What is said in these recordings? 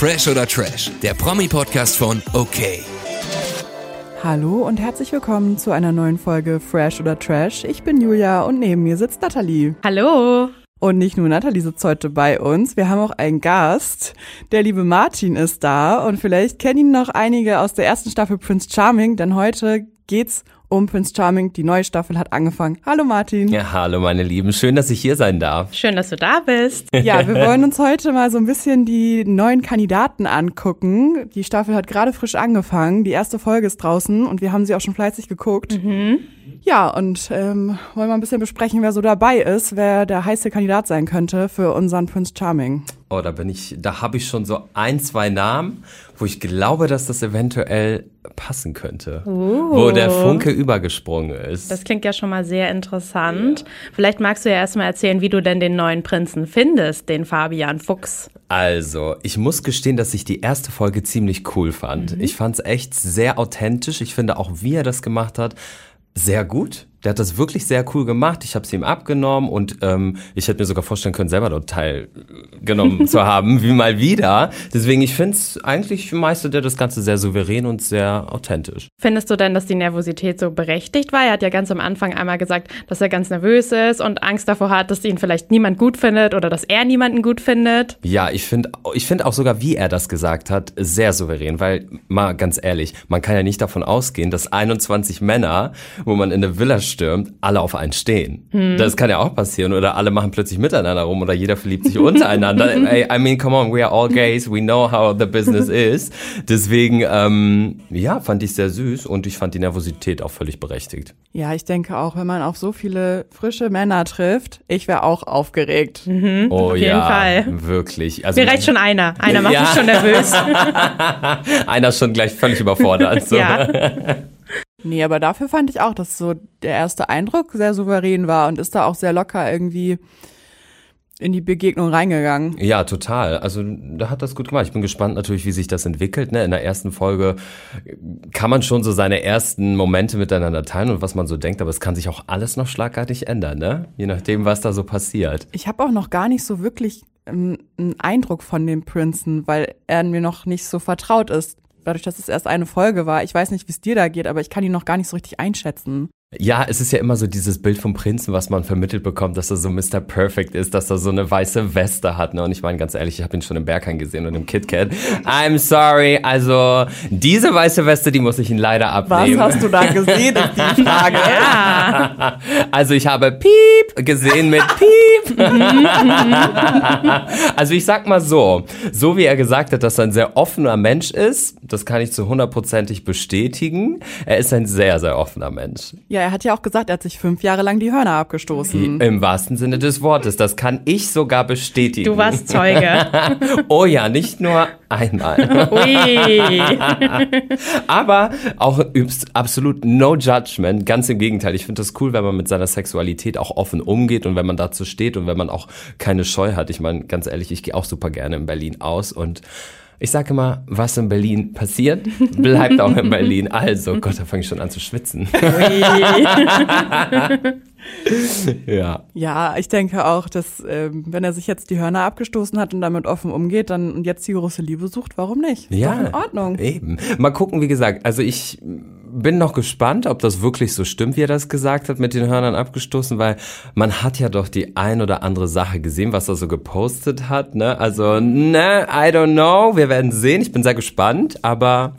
Fresh oder Trash, der Promi-Podcast von OK. Hallo und herzlich willkommen zu einer neuen Folge Fresh oder Trash. Ich bin Julia und neben mir sitzt Nathalie. Hallo. Und nicht nur Nathalie sitzt heute bei uns, wir haben auch einen Gast. Der liebe Martin ist da und vielleicht kennen ihn noch einige aus der ersten Staffel Prince Charming, denn heute geht's um Prince Charming. Die neue Staffel hat angefangen. Hallo Martin. Ja, hallo meine Lieben. Schön, dass ich hier sein darf. Schön, dass du da bist. Ja, wir wollen uns heute mal so ein bisschen die neuen Kandidaten angucken. Die Staffel hat gerade frisch angefangen. Die erste Folge ist draußen und wir haben sie auch schon fleißig geguckt. Mhm. Ja, und ähm, wollen mal ein bisschen besprechen, wer so dabei ist, wer der heiße Kandidat sein könnte für unseren Prince Charming. Oh, da bin ich, da habe ich schon so ein, zwei Namen, wo ich glaube, dass das eventuell passen könnte. Uh. Wo der Funke übergesprungen ist. Das klingt ja schon mal sehr interessant. Vielleicht magst du ja erstmal erzählen, wie du denn den neuen Prinzen findest, den Fabian Fuchs. Also, ich muss gestehen, dass ich die erste Folge ziemlich cool fand. Ich fand es echt sehr authentisch. Ich finde auch, wie er das gemacht hat, sehr gut. Der hat das wirklich sehr cool gemacht. Ich habe es ihm abgenommen und ähm, ich hätte mir sogar vorstellen können, selber dort teilgenommen zu haben, wie mal wieder. Deswegen, ich finde es eigentlich meistert er das Ganze sehr souverän und sehr authentisch. Findest du denn, dass die Nervosität so berechtigt war? Er hat ja ganz am Anfang einmal gesagt, dass er ganz nervös ist und Angst davor hat, dass ihn vielleicht niemand gut findet oder dass er niemanden gut findet. Ja, ich finde ich find auch sogar, wie er das gesagt hat, sehr souverän, weil mal ganz ehrlich, man kann ja nicht davon ausgehen, dass 21 Männer, wo man in eine Villa stürmt, alle auf einen stehen. Das kann ja auch passieren oder alle machen plötzlich miteinander rum oder jeder verliebt sich untereinander. Ey, I mean, come on, we are all gays, we know how the business is. Deswegen, ähm, ja, fand ich sehr süß und ich fand die Nervosität auch völlig berechtigt. Ja, ich denke auch, wenn man auf so viele frische Männer trifft, ich wäre auch aufgeregt. Oh jeden ja, Fall. wirklich. Also Mir reicht schon einer. Einer macht Ja. mich schon nervös. einer ist schon gleich völlig überfordert. So. Ja. Nee, aber dafür fand ich auch, dass so der erste Eindruck sehr souverän war und ist da auch sehr locker irgendwie in die Begegnung reingegangen. Ja, total. Also da hat das gut gemacht. Ich bin gespannt natürlich, wie sich das entwickelt. Ne? In der ersten Folge kann man schon so seine ersten Momente miteinander teilen und was man so denkt, aber es kann sich auch alles noch schlagartig ändern, ne? Je nachdem, was da so passiert. Ich habe auch noch gar nicht so wirklich ähm, einen Eindruck von dem Prinzen, weil er mir noch nicht so vertraut ist. Dadurch, dass es erst eine Folge war. Ich weiß nicht, wie es dir da geht, aber ich kann ihn noch gar nicht so richtig einschätzen. Ja, es ist ja immer so dieses Bild vom Prinzen, was man vermittelt bekommt, dass er so Mr. Perfect ist, dass er so eine weiße Weste hat. Ne? Und ich meine ganz ehrlich, ich habe ihn schon im Berghain gesehen und im KitKat. I'm sorry, also diese weiße Weste, die muss ich ihn leider Was abnehmen. hast du da gesehen, ist die Frage. Also ich habe Piep gesehen mit Piep. also ich sag mal so, so wie er gesagt hat, dass er ein sehr offener Mensch ist, das kann ich zu hundertprozentig bestätigen. Er ist ein sehr, sehr offener Mensch. Ja, er hat ja auch gesagt, er hat sich fünf Jahre lang die Hörner abgestoßen. Im wahrsten Sinne des Wortes. Das kann ich sogar bestätigen. Du warst Zeuge. Oh ja, nicht nur einmal. Ui. Aber auch übst absolut no judgment. Ganz im Gegenteil. Ich finde das cool, wenn man mit seiner Sexualität auch offen umgeht und wenn man dazu steht und wenn man auch keine Scheu hat. Ich meine, ganz ehrlich, ich gehe auch super gerne in Berlin aus und ich sage immer, was in Berlin passiert, bleibt auch in Berlin. Also, Gott, da fange ich schon an zu schwitzen. ja. Ja, ich denke auch, dass ähm, wenn er sich jetzt die Hörner abgestoßen hat und damit offen umgeht, dann und jetzt die große Liebe sucht, warum nicht? Ist Ja, doch in Ordnung. Eben. Mal gucken, wie gesagt. Also ich bin noch gespannt, ob das wirklich so stimmt, wie er das gesagt hat, mit den Hörnern abgestoßen, weil man hat ja doch die ein oder andere Sache gesehen, was er so gepostet hat. Ne? Also, ne, I don't know. Wir werden sehen. Ich bin sehr gespannt, aber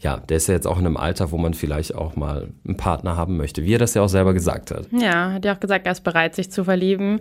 ja, der ist ja jetzt auch in einem Alter, wo man vielleicht auch mal einen Partner haben möchte, wie er das ja auch selber gesagt hat. Ja, hat ja auch gesagt, er ist bereit, sich zu verlieben.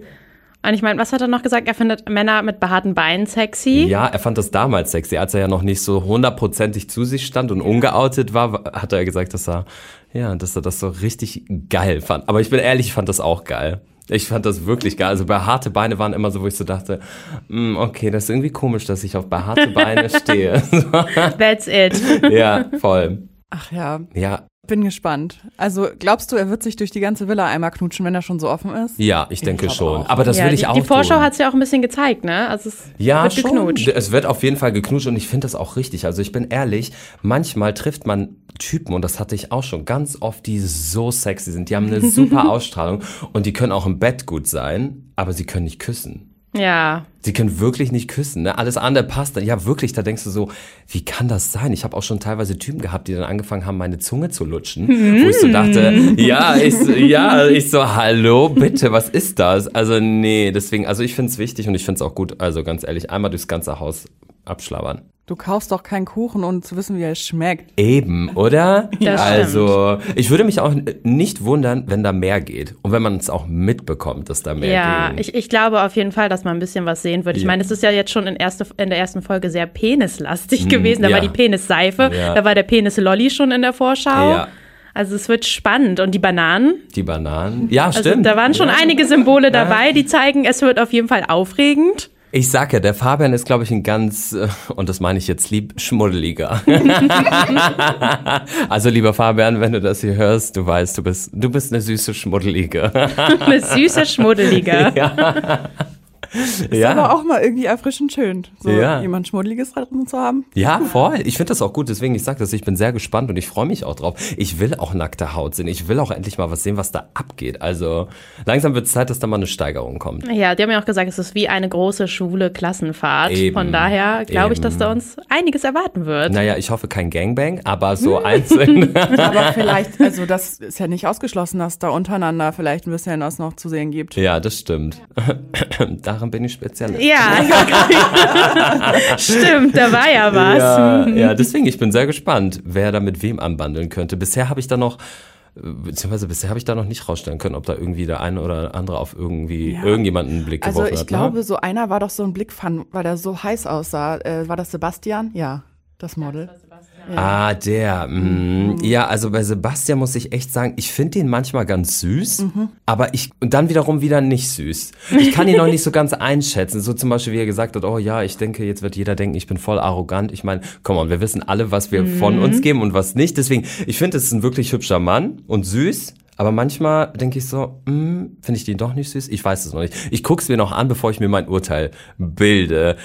Und ich meine, was hat er noch gesagt? Er findet Männer mit behaarten Beinen sexy. Ja, er fand das damals sexy, als er ja noch nicht so hundertprozentig zu sich stand und ungeoutet war, hat er gesagt, dass er, ja, dass er das so richtig geil fand. Aber ich bin ehrlich, ich fand das auch geil. Ich fand das wirklich geil. Also behaarte Beine waren immer so, wo ich so dachte, "Mm, okay, das ist irgendwie komisch, dass ich auf behaarte Beine stehe. That's it. ja, voll. Ach ja, Ja, bin gespannt. Also glaubst du, er wird sich durch die ganze Villa einmal knutschen, wenn er schon so offen ist? ja, ich denke glaub schon. auch. Aber das ja, will ich die, auch Die Vorschau hat es ja auch ein bisschen gezeigt, ne? Also es Ja, wird schon. geknutscht. Es wird auf jeden Fall geknutscht und ich finde das auch richtig. Also ich bin ehrlich, manchmal trifft man Typen, und das hatte ich auch schon ganz oft, die so sexy sind. Die haben eine super Ausstrahlung und die können auch im Bett gut sein, aber sie können nicht küssen. Ja. Sie können wirklich nicht küssen, ne? Alles andere passt dann. Ja, wirklich, da denkst du so, wie kann das sein? Ich habe auch schon teilweise Typen gehabt, die dann angefangen haben, meine Zunge zu lutschen, wo ich so dachte, ja, ich ja, ich so, hallo, bitte, was ist das? Also nee, deswegen, also ich finde es wichtig und ich finde es auch gut, also ganz ehrlich, einmal durchs ganze Haus abschlabbern. Du kaufst doch keinen Kuchen, um zu wissen, wie er schmeckt. Eben, oder? Das also, ich würde mich auch nicht wundern, wenn da mehr geht. Und wenn man es auch mitbekommt, dass da mehr Ja, geht. ich, ich glaube auf jeden Fall, dass man ein bisschen was sehen wird. Ich Ja. meine, es ist ja jetzt schon in, erste, in der ersten Folge sehr penislastig gewesen. Da ja. war die Penisseife, Ja. da war der Penis-Lolli schon in der Vorschau. Ja. Also es wird spannend. Und die Bananen, Die Bananen. Ja, also stimmt. da waren schon ja. einige Symbole dabei, die zeigen, es wird auf jeden Fall aufregend. Ich sag ja, der Fabian ist, glaube ich, ein ganz, äh, und das meine ich jetzt lieb, schmuddeliger. also, lieber Fabian, wenn du das hier hörst, du weißt, du bist, du bist eine süße Schmuddelige. Eine süße, schmuddelige. Ist aber auch mal irgendwie erfrischend schön, so Ja. jemand Schmuddeliges da drin zu haben. Ja, voll. Ich finde das auch gut. Deswegen, ich sag das, ich bin sehr gespannt und ich freue mich auch drauf. Ich will auch nackte Haut sehen. Ich will auch endlich mal was sehen, was da abgeht. Also langsam wird es Zeit, dass da mal eine Steigerung kommt. Ja, die haben ja auch gesagt, es ist wie eine große schwule Klassenfahrt. Eben. Von daher glaube ich, dass da uns einiges erwarten wird. Naja, ich hoffe kein Gangbang, aber so einzeln. Aber vielleicht, also das ist ja nicht ausgeschlossen, dass da untereinander vielleicht ein bisschen was noch zu sehen gibt. ja, das stimmt. Darin bin ich Spezialist. Ja, stimmt, da war ja was. Ja, ja, deswegen, ich bin sehr gespannt, wer da mit wem anbandeln könnte. Bisher habe ich da noch, äh, beziehungsweise bisher habe ich da noch nicht rausstellen können, ob da irgendwie der eine oder andere auf irgendwie Ja. irgendjemanden einen Blick Also geworfen ich hat. glaube, ne? so einer war doch so ein Blickfan, weil der so heiß aussah. Äh, war das Sebastian? Ja, das Model. Ah, der. Mm, Ja, also bei Sebastian muss ich echt sagen, ich finde den manchmal ganz süß, aber ich, und dann wiederum wieder nicht süß. Ich kann ihn noch nicht so ganz einschätzen. So zum Beispiel, wie er gesagt hat, oh ja, ich denke, jetzt wird jeder denken, ich bin voll arrogant. Ich meine, komm on, wir wissen alle, was wir von uns geben und was nicht. Deswegen, ich finde, es ist ein wirklich hübscher Mann und süß. Aber manchmal denke ich so, hm, finde ich den doch nicht süß? Ich weiß es noch nicht. Ich gucke es mir noch an, bevor ich mir mein Urteil bilde.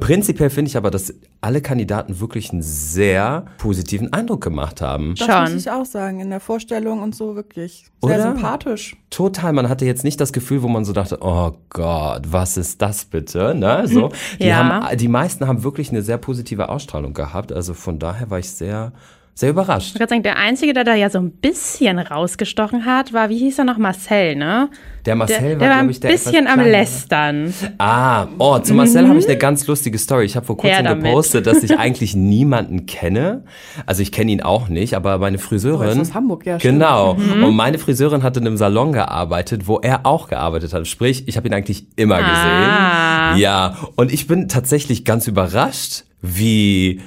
Prinzipiell finde ich aber, dass alle Kandidaten wirklich einen sehr positiven Eindruck gemacht haben. Das Schon. muss ich auch sagen, in der Vorstellung und so wirklich sehr Oder? sympathisch. Total, man hatte jetzt nicht das Gefühl, wo man so dachte, oh Gott, was ist das bitte? Ne? So, die, Ja. haben, die meisten haben wirklich eine sehr positive Ausstrahlung gehabt. Also von daher war ich sehr, sehr überrascht. Ich würde sagen, der Einzige, der da ja so ein bisschen rausgestochen hat, war, wie hieß er noch, Marcel, ne? Der Der, Marcel der war, war ein glaube ich, der bisschen etwas am. Lästern. Ah, oh, zu Marcel habe ich eine ganz lustige Story. Ich habe vor Mhm. Kurzem gepostet, dass ich eigentlich niemanden kenne. Also ich kenne ihn auch nicht, aber meine Friseurin. Oh, ist aus Hamburg, ja, stimmt. Genau. Mhm. Und meine Friseurin hat in einem Salon gearbeitet, wo er auch gearbeitet hat. Sprich, ich habe ihn eigentlich immer Ah. gesehen. Ja. Und ich bin tatsächlich ganz überrascht, wie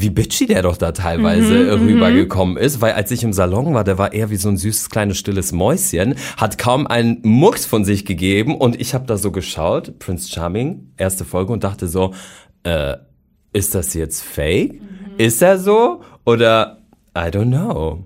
wie bitchy der doch da teilweise Mhm, rübergekommen ist, weil als ich im Salon war, der war eher wie so ein süßes kleines stilles Mäuschen, hat kaum einen Mucks von sich gegeben und ich habe da so geschaut, Prince Charming, erste Folge und dachte so, äh, ist das jetzt fake? Ist er so oder I don't know.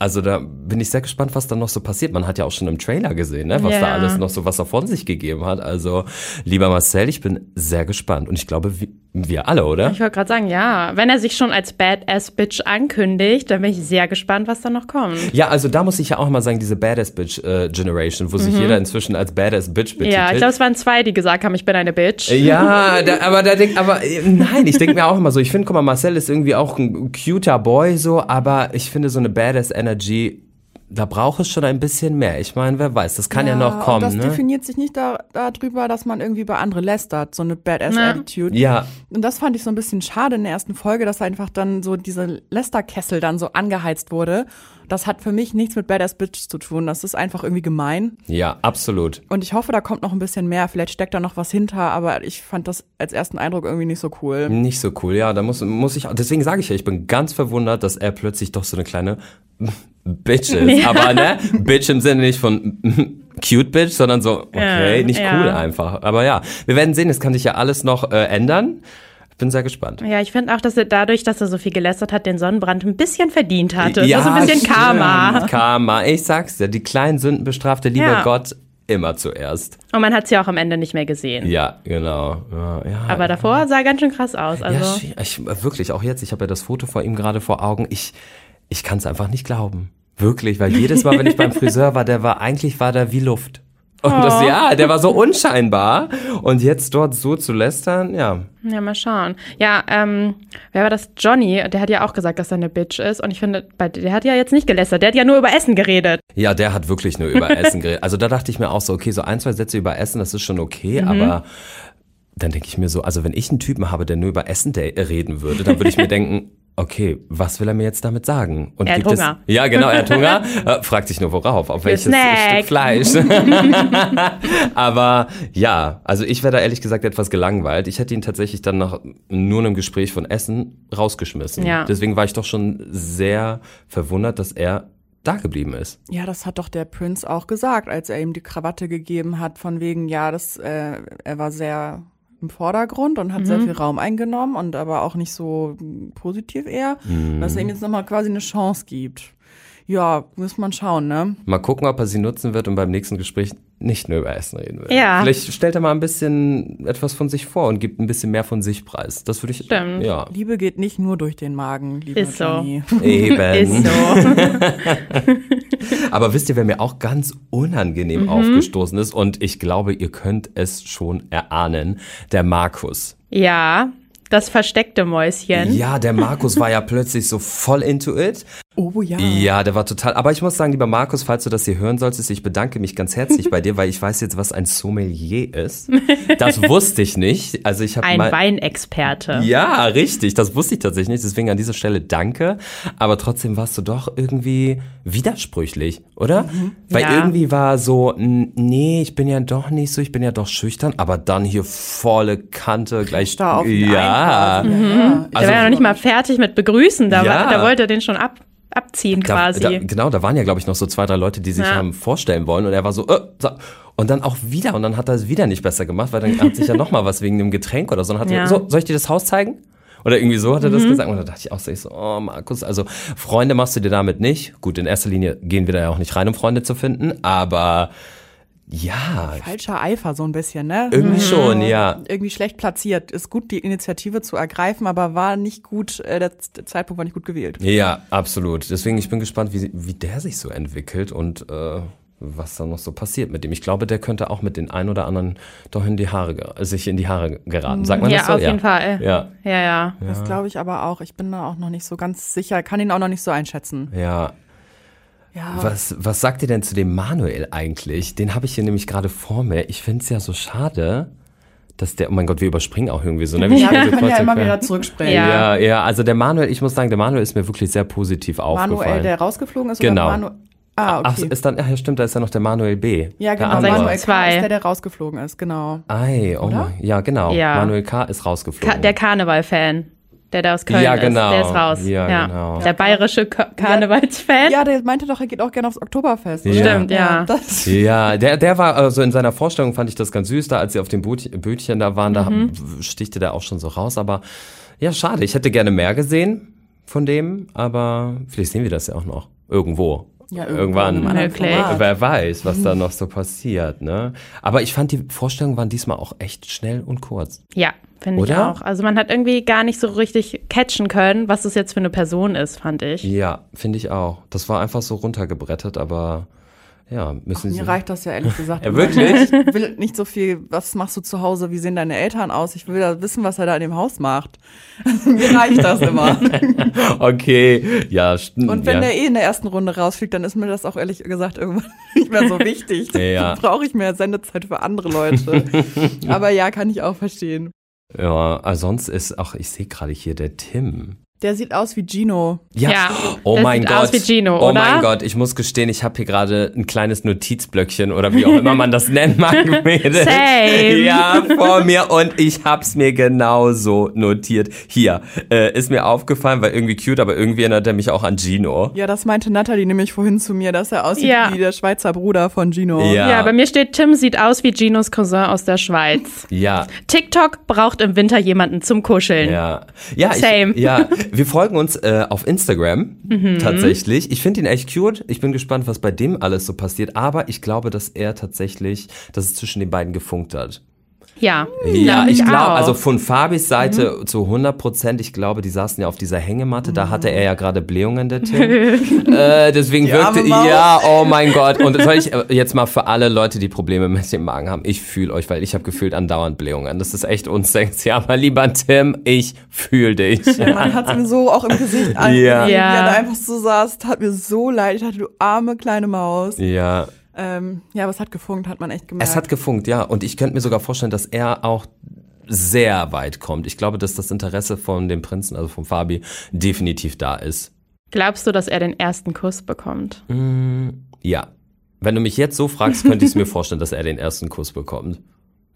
Also da bin ich sehr gespannt, was da noch so passiert. Man hat ja auch schon im Trailer gesehen, ne, was da Ja. alles noch so was er von sich gegeben hat. Also lieber Marcel, ich bin sehr gespannt und ich glaube wir, wir alle, oder? Ich wollte gerade sagen, ja, wenn er sich schon als Badass-Bitch ankündigt, dann bin ich sehr gespannt, was da noch kommt. Ja, also da muss ich ja auch mal sagen, diese Badass Bitch äh, Generation, wo sich jeder inzwischen als Badass Bitch betitelt. Mhm. Ja, ich glaube, es waren zwei, die gesagt haben, ich bin eine Bitch. Ja, da, aber da denk, aber äh, nein, ich denke mir auch immer so, ich finde, guck mal, Marcel ist irgendwie auch ein cuter Boy so, aber ich finde so eine Badass Energy, da braucht es schon ein bisschen mehr. Ich meine, wer weiß, das kann ja, noch und kommen, das ne? definiert sich nicht da, darüber, dass man irgendwie bei andere lästert, so eine Badass-Attitude. Ja, Und das fand ich so ein bisschen schade in der ersten Folge, dass einfach dann so diese Lästerkessel dann so angeheizt wurde. Das hat für mich nichts mit Badass Bitch zu tun. Das ist einfach irgendwie gemein. ja, absolut. Und ich hoffe, da kommt noch ein bisschen mehr. Vielleicht steckt da noch was hinter, aber ich fand das als ersten Eindruck irgendwie nicht so cool. Nicht so cool, ja, da muss, muss ich, deswegen sage ich ja, ich bin ganz verwundert, dass er plötzlich doch so eine kleine Bitch ist. Aber ne, Bitch im Sinne nicht von cute Bitch, sondern so, okay, Ja, nicht ja. cool einfach. Aber ja, wir werden sehen, es kann sich ja alles noch äh, ändern. Ich bin sehr gespannt. Ja, ich finde auch, dass er dadurch, dass er so viel gelästert hat, den Sonnenbrand ein bisschen verdient hatte. Ja, das ist ein bisschen stimmt. Karma. Karma, ich sag's dir, die kleinen Sünden bestraft der liebe Ja. Gott immer zuerst. Und man hat sie auch am Ende nicht mehr gesehen. Ja, genau. Ja, ja. Aber davor sah er ganz schön krass aus. Ja, Also, ich, wirklich, auch jetzt, ich habe ja das Foto vor ihm gerade vor Augen. Ich, ich kann es einfach nicht glauben. Wirklich, weil jedes Mal, wenn ich beim Friseur war, der war, eigentlich war der wie Luft. Und das, ja, der war so unscheinbar. Und jetzt dort so zu lästern, ja. Ja, mal schauen. Ja, ähm, wer war das? Johnny, der hat ja auch gesagt, dass er eine Bitch ist. Und ich finde, bei, der hat ja jetzt nicht gelästert, der hat ja nur über Essen geredet. Ja, der hat wirklich nur über Essen geredet. Also da dachte ich mir auch so, okay, so ein, zwei Sätze über Essen, das ist schon okay, aber dann denke ich mir so, also wenn ich einen Typen habe, der nur über Essen de- reden würde, dann würde ich mir denken, okay, was will er mir jetzt damit sagen? Und Er hat gibt Hunger. Es, ja, genau, er hat Hunger. Äh, fragt sich nur worauf, auf welches Snack. Stück Fleisch. Aber ja, also ich wäre da ehrlich gesagt etwas gelangweilt. Ich hätte ihn tatsächlich dann nach nur einem Gespräch von Essen rausgeschmissen. Ja. Deswegen war ich doch schon sehr verwundert, dass er da geblieben ist. Ja, das hat doch der Prinz auch gesagt, als er ihm die Krawatte gegeben hat, von wegen, ja, das, äh, er war sehr im Vordergrund und hat sehr viel Raum eingenommen und aber auch nicht so positiv eher, dass er ihm jetzt nochmal quasi eine Chance gibt. Ja, muss man schauen, ne? Mal gucken, ob er sie nutzen wird und beim nächsten Gespräch nicht nur über Essen reden will. Ja. Vielleicht stellt er mal ein bisschen etwas von sich vor und gibt ein bisschen mehr von sich preis. Das würde ich. Stimmt. Ja. Liebe geht nicht nur durch den Magen, lieber Ist so. Johnny. Eben. Ist so. Aber wisst ihr, wer mir auch ganz unangenehm Mhm. aufgestoßen ist und ich glaube, ihr könnt es schon erahnen, der Markus. ja, das versteckte Mäuschen. Ja, der Markus war ja plötzlich so voll into it. Oh ja. Ja, der war total. Aber ich muss sagen, lieber Markus, falls du das hier hören solltest, ich bedanke mich ganz herzlich bei dir, weil ich weiß jetzt, was ein Sommelier ist. Das wusste ich nicht. Also ich habe Ein mal. Weinexperte. Ja, richtig. Das wusste ich tatsächlich nicht. Deswegen an dieser Stelle danke. Aber trotzdem warst du doch irgendwie widersprüchlich, oder? Weil Ja. irgendwie war so, nee, ich bin ja doch nicht so, ich bin ja doch schüchtern, aber dann hier volle Kante gleich. Da auf ja. quasi. ja. Der war ja noch nicht mal fertig mit Begrüßen, da, Also Ja. war, da wollte er den schon ab, abziehen Da, quasi. da, genau, da waren ja, glaube ich, noch so zwei, drei Leute, die sich Ja. haben vorstellen wollen und er war so, äh, so, und dann auch wieder und dann hat er es wieder nicht besser gemacht, weil dann hat sich ja noch mal was wegen dem Getränk oder so und hat Ja. er, so, soll ich dir das Haus zeigen? Oder irgendwie so hat er Mhm. das gesagt und da dachte ich auch so, ich so, oh Markus, also Freunde machst du dir damit nicht. Gut, in erster Linie gehen wir da ja auch nicht rein, um Freunde zu finden, aber ja, Falscher Eifer so ein bisschen, ne? irgendwie schon, ja. Irgendwie schlecht platziert. Ist gut, die Initiative zu ergreifen, aber war nicht gut, äh, der Zeitpunkt war nicht gut gewählt. Ja, absolut. Deswegen, ich bin gespannt, wie, wie der sich so entwickelt und äh, was da noch so passiert mit dem. Ich glaube, der könnte auch mit den ein oder anderen doch in die Haare, sich in die Haare geraten. Sagt man ja, das so? auf jeden Fall. Ja, Ja, ja. Das glaube ich aber auch. Ich bin da auch noch nicht so ganz sicher, kann ihn auch noch nicht so einschätzen. ja. Ja. Was, was sagt ihr denn zu dem Manuel eigentlich? Den habe ich hier nämlich gerade vor mir. Ich finde es ja so schade, dass der, oh mein Gott, wir überspringen auch irgendwie so. Ne? Ja, wir so können ja immer quer. wieder zurückspringen. Ja. Ja, ja, also der Manuel, ich muss sagen, der Manuel ist mir wirklich sehr positiv aufgefallen. Manuel, der rausgeflogen ist Genau. oder Manu Ah, Ach, okay. ist dann, ach ja, stimmt, da ist ja noch der Manuel B. ja, der genau. andere. Manuel K. Ist der, der rausgeflogen ist, genau. Ei, oh mein, ja, genau. Ja. Manuel K. ist rausgeflogen. Ka der Karneval-Fan, der da aus Köln Ja, ist, genau. der ist raus. Ja, genau. Der bayerische Ka Karnevalsfan. Ja, der meinte doch, er geht auch gerne aufs Oktoberfest. Ja. Stimmt, ja. Das, Ja, der, der war, also in seiner Vorstellung fand ich das ganz süß, da als sie auf dem Bötchen da waren, da Mhm. stichte der auch schon so raus, aber ja, schade. Ich hätte gerne mehr gesehen von dem, aber vielleicht sehen wir das ja auch noch. Irgendwo. Ja, Irgendwann. Format. Wer weiß, was da noch so passiert, ne? Aber ich fand, die Vorstellungen waren diesmal auch echt schnell und kurz. Ja, finde ich Oder? auch. Also man hat irgendwie gar nicht so richtig catchen können, was das jetzt für eine Person ist, fand ich. Ja, finde ich auch. Das war einfach so runtergebrettet, aber ja, müssen sie. Mir reicht das ja ehrlich gesagt. Ja, wirklich? Ich will nicht so viel, was machst du zu Hause, wie sehen deine Eltern aus? Ich will da wissen, was er da in dem Haus macht. Mir reicht das immer. Okay, ja, stimmt. Und wenn ja. der eh in der ersten Runde rausfliegt, dann ist mir das auch ehrlich gesagt irgendwann nicht mehr so wichtig. Ja. Dann brauche ich mehr Sendezeit für andere Leute. Aber ja, kann ich auch verstehen. Ja, also sonst ist auch, ich sehe gerade hier der Tim. Der sieht aus wie Gino. Ja, Ja, oh der mein sieht Gott. aus wie Gino, oh oder? mein Gott, ich muss gestehen, ich habe hier gerade ein kleines Notizblöckchen oder wie auch immer man das nennen mag. Same. Ja, vor mir und ich hab's mir genauso notiert. Hier, äh, ist mir aufgefallen, weil irgendwie cute, aber irgendwie erinnert er mich auch an Gino. Ja, das meinte Natalie nämlich vorhin zu mir, dass er aussieht Ja. wie der Schweizer Bruder von Gino. Ja. Ja, bei mir steht, Tim sieht aus wie Ginos Cousin aus der Schweiz. Ja, TikTok braucht im Winter jemanden zum Kuscheln. Ja, ja, Same. Ich, ja, wir folgen uns äh, auf Instagram tatsächlich. Ich finde ihn echt cute. Ich bin gespannt, was bei dem alles so passiert. Aber ich glaube, dass er tatsächlich, dass es zwischen den beiden gefunkt hat. Ja, Ja, ich glaube, also von Fabis Seite Mhm. zu 100 Prozent, ich glaube, die saßen ja auf dieser Hängematte, da hatte er ja gerade Blähungen, der Tim. äh, deswegen Die wirkte, ja, oh mein Gott. Und soll ich äh, jetzt mal für alle Leute, die Probleme mit dem Magen haben, ich fühle euch, weil ich habe gefühlt andauernd Blähungen. Das ist echt unsexy, aber lieber Tim, ich fühle dich. Man hat es mir so auch im Gesicht angesehen, Ja. wie Ja. er da einfach so saß. Tat mir so leid. Ich dachte, du arme kleine Maus. Ja, Ähm, ja, aber es hat gefunkt, hat man echt gemerkt. es hat gefunkt, ja. Und ich könnte mir sogar vorstellen, dass er auch sehr weit kommt. Ich glaube, dass das Interesse von dem Prinzen, also von Fabi, definitiv da ist. Glaubst du, dass er den ersten Kuss bekommt? Ja. Wenn du mich jetzt so fragst, könnte ich es mir vorstellen, dass er den ersten Kuss bekommt.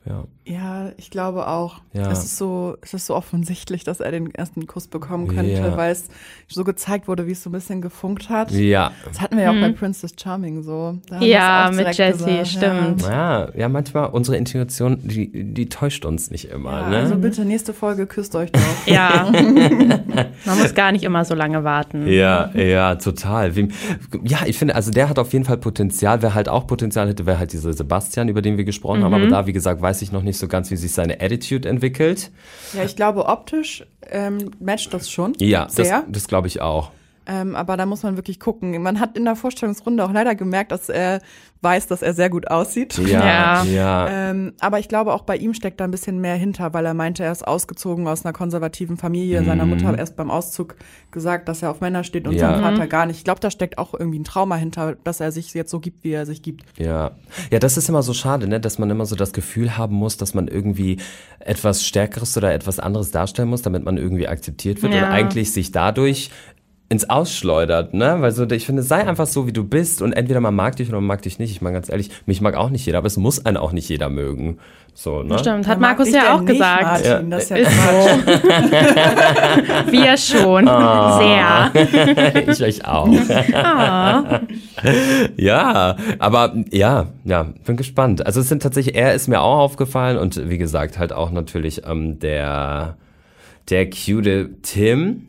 Ja. Ja, ich glaube auch. Ja. Es ist so, es ist so offensichtlich, dass er den ersten Kuss bekommen könnte, Ja. weil es so gezeigt wurde, wie es so ein bisschen gefunkt hat. Ja. Das hatten wir ja auch bei Princess Charming so. Haben Mhm. Ja, mit Jessie, gesagt. stimmt. Ja, ja, manchmal unsere Intuition, die, die täuscht uns nicht immer, Ja, ne? also bitte nächste Folge küsst euch doch. Ja. Man muss gar nicht immer so lange warten. Ja, ja, total. Wie, ja, ich finde, also der hat auf jeden Fall Potenzial. Wer halt auch Potenzial hätte, wäre halt dieser Sebastian, über den wir gesprochen haben. Mhm. Aber da, wie gesagt, weiß ich noch nicht so ganz, wie sich seine Attitude entwickelt. ja, ich glaube, optisch ähm, matcht das schon. Ja, das, sehr. das glaube ich auch. Ähm, aber da muss man wirklich gucken. Man hat in der Vorstellungsrunde auch leider gemerkt, dass er weiß, dass er sehr gut aussieht. Ja, ja. Ja. Ähm, aber ich glaube, auch bei ihm steckt da ein bisschen mehr hinter, weil er meinte, er ist ausgezogen aus einer konservativen Familie. Seiner Mutter hat erst beim Auszug gesagt, dass er auf Männer steht und Mhm. Ja. sein Vater gar nicht. Ich glaube, da steckt auch irgendwie ein Trauma hinter, dass er sich jetzt so gibt, wie er sich gibt. Ja. Ja, das ist immer so schade, ne, dass man immer so das Gefühl haben muss, dass man irgendwie etwas Stärkeres oder etwas anderes darstellen muss, damit man irgendwie akzeptiert wird Ja. und eigentlich sich dadurch ins Ausschleudert, ne? Weil so, ich finde, sei einfach so, wie du bist und entweder man mag dich oder man mag dich nicht. Ich meine, ganz ehrlich, mich mag auch nicht jeder, aber es muss einen auch nicht jeder mögen. So, ne? Stimmt, hat Markus ja auch nicht, gesagt. Martin? Ja. Das ist ja Ist Quatsch. Wir schon. Ah. Sehr. ich euch auch. ja, aber ja, ja, bin gespannt. Also es sind tatsächlich, er ist mir auch aufgefallen und wie gesagt, halt auch natürlich ähm, der, der cute Tim.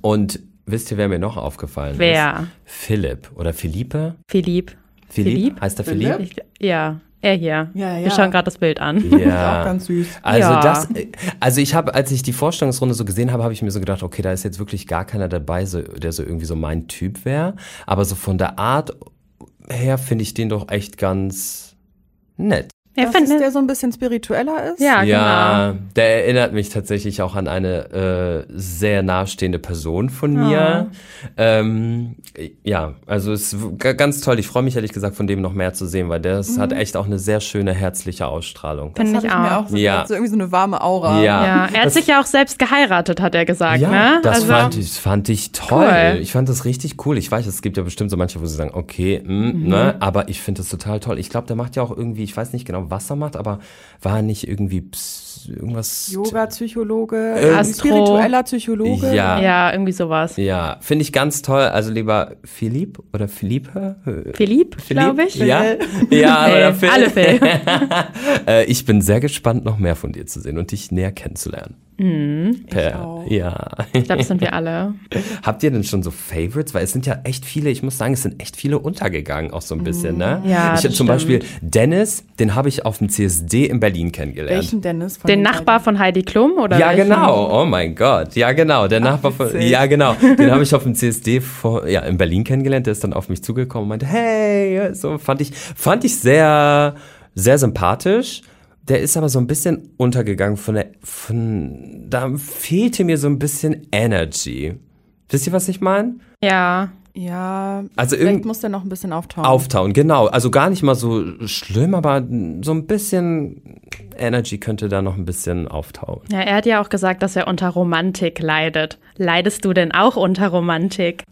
Und wisst ihr, wer mir noch aufgefallen ist? Wer? Philipp oder Philippe? Philipp. Philipp? Philipp? Heißt der Philipp? Philipp? Ich, ja, er hier. Ja, ja. Wir schauen gerade das Bild an. Ja. Auch ganz süß. Also Ja. das, also ich habe, als ich die Vorstellungsrunde so gesehen habe, habe ich mir so gedacht, okay, da ist jetzt wirklich gar keiner dabei, so, der so irgendwie so mein Typ wäre. Aber so von der Art her finde ich den doch echt ganz nett. Er Das ist der so ein bisschen spiritueller ist? ja, ja, genau. der erinnert mich tatsächlich auch an eine äh, sehr nahestehende Person von mir. Ähm, ja, also es ist ganz toll. Ich freue mich ehrlich gesagt, von dem noch mehr zu sehen, weil das hat echt auch eine sehr schöne herzliche Ausstrahlung. Finde ich ich mir auch. auch so Ja. so irgendwie so eine warme Aura. Ja. Ja, er hat Das- sich ja auch selbst geheiratet, hat er gesagt, Ja, ne? das also, fand, ich, fand ich toll. Cool. Ich fand das richtig cool. Ich weiß, es gibt ja bestimmt so manche, wo sie sagen, okay, mh, Mhm. ne, aber ich finde das total toll. Ich glaube, der macht ja auch irgendwie, ich weiß nicht genau, was er macht, aber war er nicht irgendwie ps irgendwas. Yoga-Psychologe, Äh, spiritueller Psychologe. Ja. Ja, irgendwie sowas. Ja, finde ich ganz toll. Also lieber Philipp oder Philippe? Äh, Philipp, glaube ich. Ja, ja Phil. oder Phil. Alle Phil. Äh, ich bin sehr gespannt, noch mehr von dir zu sehen und dich näher kennenzulernen. Per, auch. ja. Ich glaube, das sind wir alle. Habt ihr denn schon so Favorites? Weil es sind ja echt viele, ich muss sagen, es sind echt viele untergegangen, auch so ein bisschen, ne? Ja, Ich das zum. Beispiel Dennis, den habe ich auf dem CSD in Berlin kennengelernt. Welchen Dennis? Von Den Nachbar von Heidi Klum oder Ja, welchen? genau. Oh mein Gott. Ja, genau. Der Nachbar von. witzig. Ja, genau. Den habe ich auf dem CSD vor, ja, in Berlin kennengelernt. Der ist dann auf mich zugekommen und meinte, hey, so fand ich, fand ich sehr, sehr sympathisch. Der ist aber so ein bisschen untergegangen von der, von, da fehlte mir so ein bisschen Energy. Wisst ihr, was ich meine? Ja. Ja, Also vielleicht irgend- muss der noch ein bisschen auftauchen. Auftauen, genau. Also gar nicht mal so schlimm, aber so ein bisschen Energy könnte da noch ein bisschen auftauen. Ja, er hat ja auch gesagt, dass er unter Romantik leidet. Leidest du denn auch unter Romantik?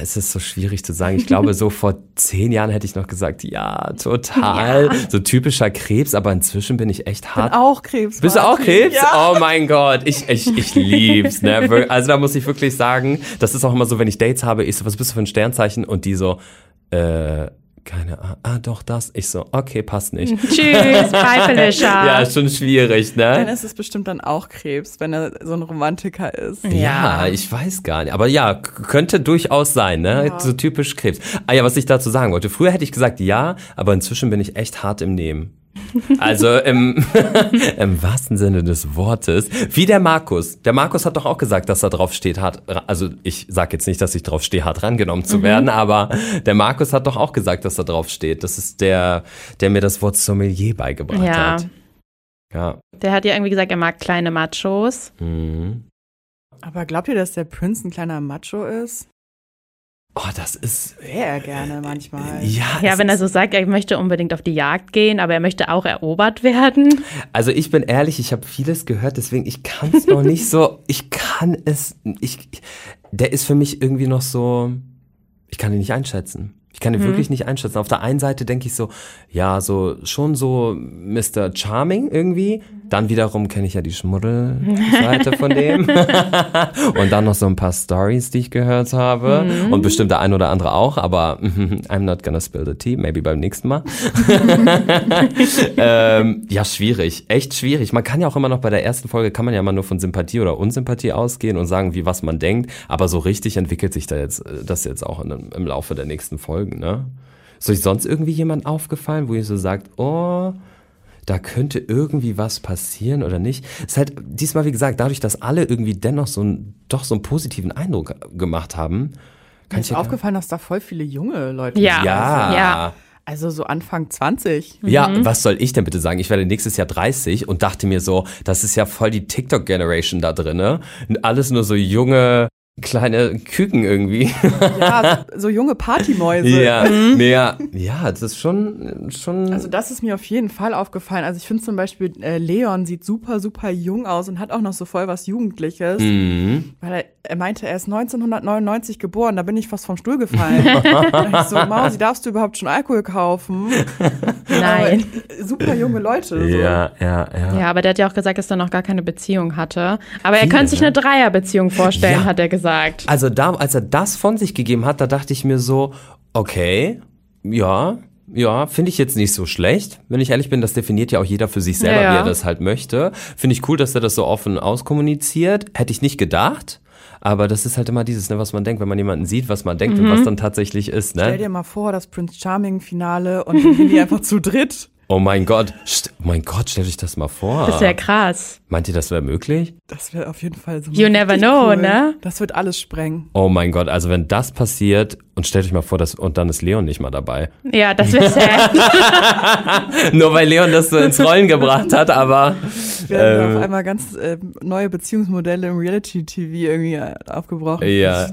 Es ist so schwierig zu sagen. Ich glaube, so vor zehn Jahren hätte ich noch gesagt, ja, total. So typischer Krebs, aber inzwischen bin ich echt Ich bin hart. auch Krebs. Bist du auch. Krebs? Ja. Oh mein Gott, ich, ich, ich lieb's. Ne? Also da muss ich wirklich sagen, das ist auch immer so, wenn ich Dates habe, ich so, was bist du für ein Sternzeichen? Und die so, äh, keine Ahnung, ah, doch das. Ich so, okay, passt nicht. Tschüss, Felicia. Ja, ist schon schwierig, Dann ne? ist es bestimmt dann auch Krebs, wenn er so ein Romantiker ist. Ja, ich weiß gar nicht. Aber ja, könnte durchaus sein, ne? Ja. So typisch Krebs. Ah ja, was ich dazu sagen wollte. Früher hätte ich gesagt ja, aber inzwischen bin ich echt hart im Nehmen. Also im, im wahrsten Sinne des Wortes. Wie der Markus. Der Markus hat doch auch gesagt, dass er drauf steht, hart. Also ich sag jetzt nicht, dass ich drauf stehe, hart rangenommen zu werden, aber der Markus hat doch auch gesagt, dass er drauf steht. Das ist der, der mir das Wort Sommelier beigebracht Ja. hat. Ja. Der hat ja irgendwie gesagt, er mag kleine Machos. Mhm. Aber glaubt ihr, dass der Prince ein kleiner Macho ist? Oh, das ist. Er gerne manchmal. Ja, Ja, es wenn er so sagt, er möchte unbedingt auf die Jagd gehen, aber er möchte auch erobert werden. Also ich bin ehrlich, ich habe vieles gehört, deswegen ich kann es noch nicht so. Ich kann es. Ich, der ist für mich irgendwie noch so. Ich kann ihn nicht einschätzen. Ich kann ihn wirklich nicht einschätzen. Auf der einen Seite denke ich so, ja, so schon so Mr. Charming irgendwie. Dann wiederum kenne ich ja die Schmuddelseite von dem. Und dann noch so ein paar Stories, die ich gehört habe. Und bestimmt der ein oder andere auch, aber I'm not gonna spill the tea, maybe beim nächsten Mal. ähm, ja, schwierig, echt schwierig. Man kann ja auch immer noch bei der ersten Folge, kann man ja mal nur von Sympathie oder Unsympathie ausgehen und sagen, wie was man denkt. Aber so richtig entwickelt sich da jetzt, äh, das jetzt auch in, im Laufe der nächsten Folgen, ne? Ist euch sonst irgendwie jemand aufgefallen, wo ihr so sagt, oh, da könnte irgendwie was passieren oder nicht. Ist halt diesmal, wie gesagt, dadurch, dass alle irgendwie dennoch so einen, doch so einen positiven Eindruck gemacht haben, kann Mir ich ist aufgefallen, dass da voll viele junge Leute Ja. sind. ja. Ja. Also so Anfang 20. Ja, Mhm. was soll ich denn bitte sagen? Ich werde nächstes Jahr 30 und dachte mir so, das ist ja voll die TikTok-Generation da drinne. Und alles nur so junge, kleine Küken irgendwie. Ja, so, junge Partymäuse. ja, nee, ja, ja, das ist schon, schon. Also das ist mir auf jeden Fall aufgefallen. Also ich finde zum Beispiel, äh, Leon sieht super, super jung aus und hat auch noch so voll was Jugendliches. mhm. Weil er, er meinte, er ist 1999 geboren, da bin ich fast vom Stuhl gefallen. da dachte ich so, Mausi, darfst du überhaupt schon Alkohol kaufen? Nein. Aber, super junge Leute. So. Ja, ja, ja. Ja, aber der hat ja auch gesagt, dass er noch gar keine Beziehung hatte. Aber er Viele, könnte sich ne? eine Dreierbeziehung vorstellen, Ja. hat er gesagt. Also da, als er das von sich gegeben hat, da dachte ich mir so, okay, ja, ja, finde ich jetzt nicht so schlecht. Wenn ich ehrlich bin, das definiert ja auch jeder für sich selber, Ja, ja. wie er das halt möchte. Finde ich cool, dass er das so offen auskommuniziert. Hätte ich nicht gedacht. Aber das ist halt immer dieses, ne, was man denkt, wenn man jemanden sieht, was man denkt und was dann tatsächlich ist, Stell ne? dir mal vor, das Prince Charming Finale und dann sind die einfach zu dritt. Oh mein Gott, st oh mein Gott, stell euch das mal vor. Das ist ja krass. Meint ihr, das wäre möglich? Das wäre auf jeden Fall so. You never know, cool. ne? Das wird alles sprengen. Oh mein Gott, also wenn das passiert und stellt euch mal vor, dass, und dann ist Leon nicht mal dabei. Ja, das wäre sad. Nur weil Leon das so ins Rollen gebracht hat, aber Werden Ähm. auf einmal ganz äh, neue Beziehungsmodelle im Reality-TV irgendwie aufgebrochen. Ja,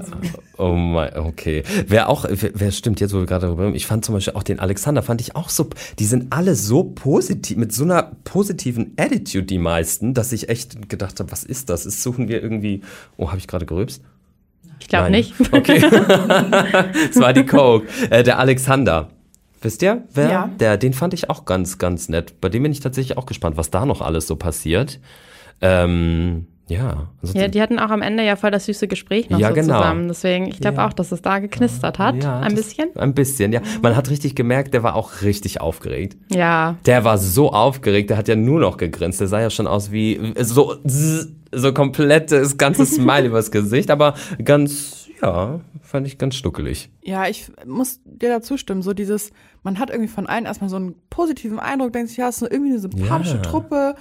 oh mein, okay. Wer auch, wer, wer stimmt jetzt, wo wir gerade darüber reden, ich fand zum Beispiel auch den Alexander, fand ich auch so, die sind alle so positiv, mit so einer positiven Attitude, die meisten, dass ich echt gedacht habe, was ist das? Ist, suchen wir irgendwie, oh, habe ich gerade gerülpst? Ich glaube nicht. Okay. Es war die Coke. Äh, der Alexander. Wisst ihr, wer? Ja. Der, den fand ich auch ganz, ganz nett. Bei dem bin ich tatsächlich auch gespannt, was da noch alles so passiert. Ähm, ja. Also Ja, die hatten auch am Ende ja voll das süße Gespräch noch Ja, so genau. zusammen. Deswegen, ich glaube Ja. auch, dass es da geknistert hat. Ja, ein das- bisschen. Ein bisschen, ja. Man hat richtig gemerkt, der war auch richtig aufgeregt. Ja. Der war so aufgeregt, der hat ja nur noch gegrinst. Der sah ja schon aus wie so, so komplettes ganzes Smile übers Gesicht, aber ganz, ja, fand ich ganz stuckelig. Ja, ich muss dir da zustimmen. So dieses, man hat irgendwie von allen erstmal so einen positiven Eindruck, denkt sich, ja, es ist irgendwie eine sympathische Ja. Truppe.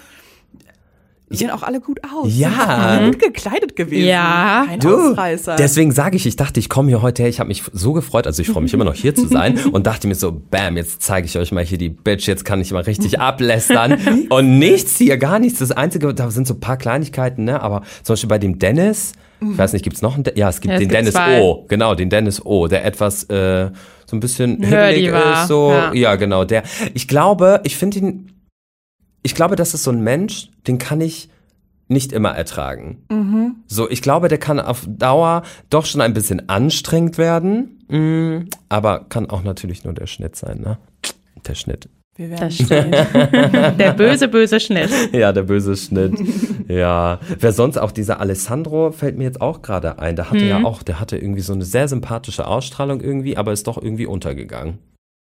Die sehen auch alle gut aus. Ja. Sind gut gekleidet gewesen. Ja. Kein Du, Ausreißer. deswegen sage ich, ich dachte, ich komme hier heute her. Ich habe mich so gefreut, also ich freue mich immer noch hier zu sein und dachte mir so, bam, jetzt zeige ich euch mal hier die Bitch, jetzt kann ich mal richtig ablästern und nichts hier, gar nichts. Das Einzige, da sind so ein paar Kleinigkeiten, ne, aber zum Beispiel bei dem Dennis, ich weiß nicht, gibt's noch einen, De ja, es gibt Ja, es den gibt Dennis zwei. O, genau, den Dennis O, der etwas äh, so ein bisschen hibbelig ist, so, ja. ja, genau, der. Ich glaube, ich finde ihn, ich glaube, das ist so ein Mensch, den kann ich nicht immer ertragen. So, ich glaube, der kann auf Dauer doch schon ein bisschen anstrengend werden, mm, aber kann auch natürlich nur der Schnitt sein, ne? Der Schnitt. Wir werden Das stimmt. Der böse, böse Schnitt. Ja, der böse Schnitt. ja. Wer sonst auch dieser Alessandro fällt mir jetzt auch gerade ein. Der hatte ja auch, der hatte irgendwie so eine sehr sympathische Ausstrahlung irgendwie, aber ist doch irgendwie untergegangen.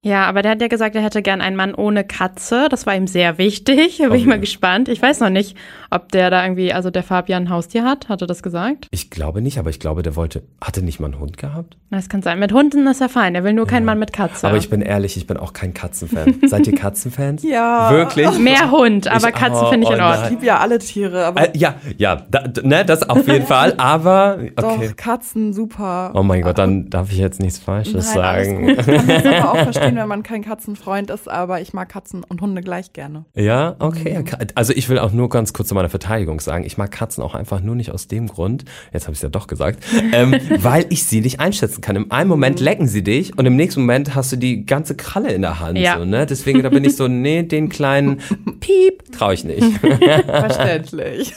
Ja, aber der hat ja gesagt, er hätte gern einen Mann ohne Katze. Das war ihm sehr wichtig. Da bin ich Okay. mal gespannt. Ich weiß noch nicht, ob der da irgendwie, also der Fabian ein Haustier hat. Hat er das gesagt? Ich glaube nicht, aber ich glaube, der wollte, hatte nicht mal einen Hund gehabt? Das kann sein. Mit Hunden ist er fein. Er will nur keinen Mann mit Katze. Aber ich bin ehrlich, ich bin auch kein Katzenfan. Seid ihr Katzenfans? Ja. Wirklich? Mehr Hund, aber Ich- Katzen oh, finde ich oh in Ich Ordnung. liebe ja alle Tiere, aber Äh, ja, ja, da, ne, das auf jeden Fall, aber okay. doch, Katzen, super. Oh mein Gott, dann darf ich jetzt nichts Falsches Nein, alles sagen. gut. Ich kann das aber auch verstehen, wenn man kein Katzenfreund ist, aber ich mag Katzen und Hunde gleich gerne. Ja, okay. Also ich will auch nur ganz kurz zu meiner Verteidigung sagen, ich mag Katzen auch einfach nur nicht aus dem Grund, jetzt habe ich es ja doch gesagt, ähm, weil ich sie nicht einschätzen kann. Im einen Moment lecken sie dich und im nächsten Moment hast du die ganze Kralle in der Hand. Ja. So, ne? Deswegen, da bin ich so, nee, den kleinen Piep traue ich nicht. Verständlich.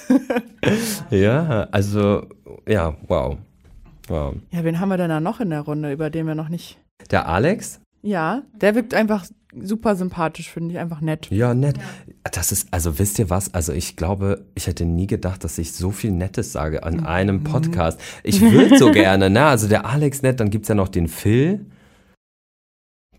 ja, also, ja, wow. Wow. Ja, wen haben wir denn da noch in der Runde, über den wir noch nicht. Der Alex? Ja, der wirkt einfach super sympathisch, finde ich, einfach nett. Ja, nett. Das ist, also wisst ihr was? Also ich glaube, ich hätte nie gedacht, dass ich so viel Nettes sage an einem Podcast. Ich würde so gerne, ne? Also der Alex nett, dann gibt's ja noch den Phil,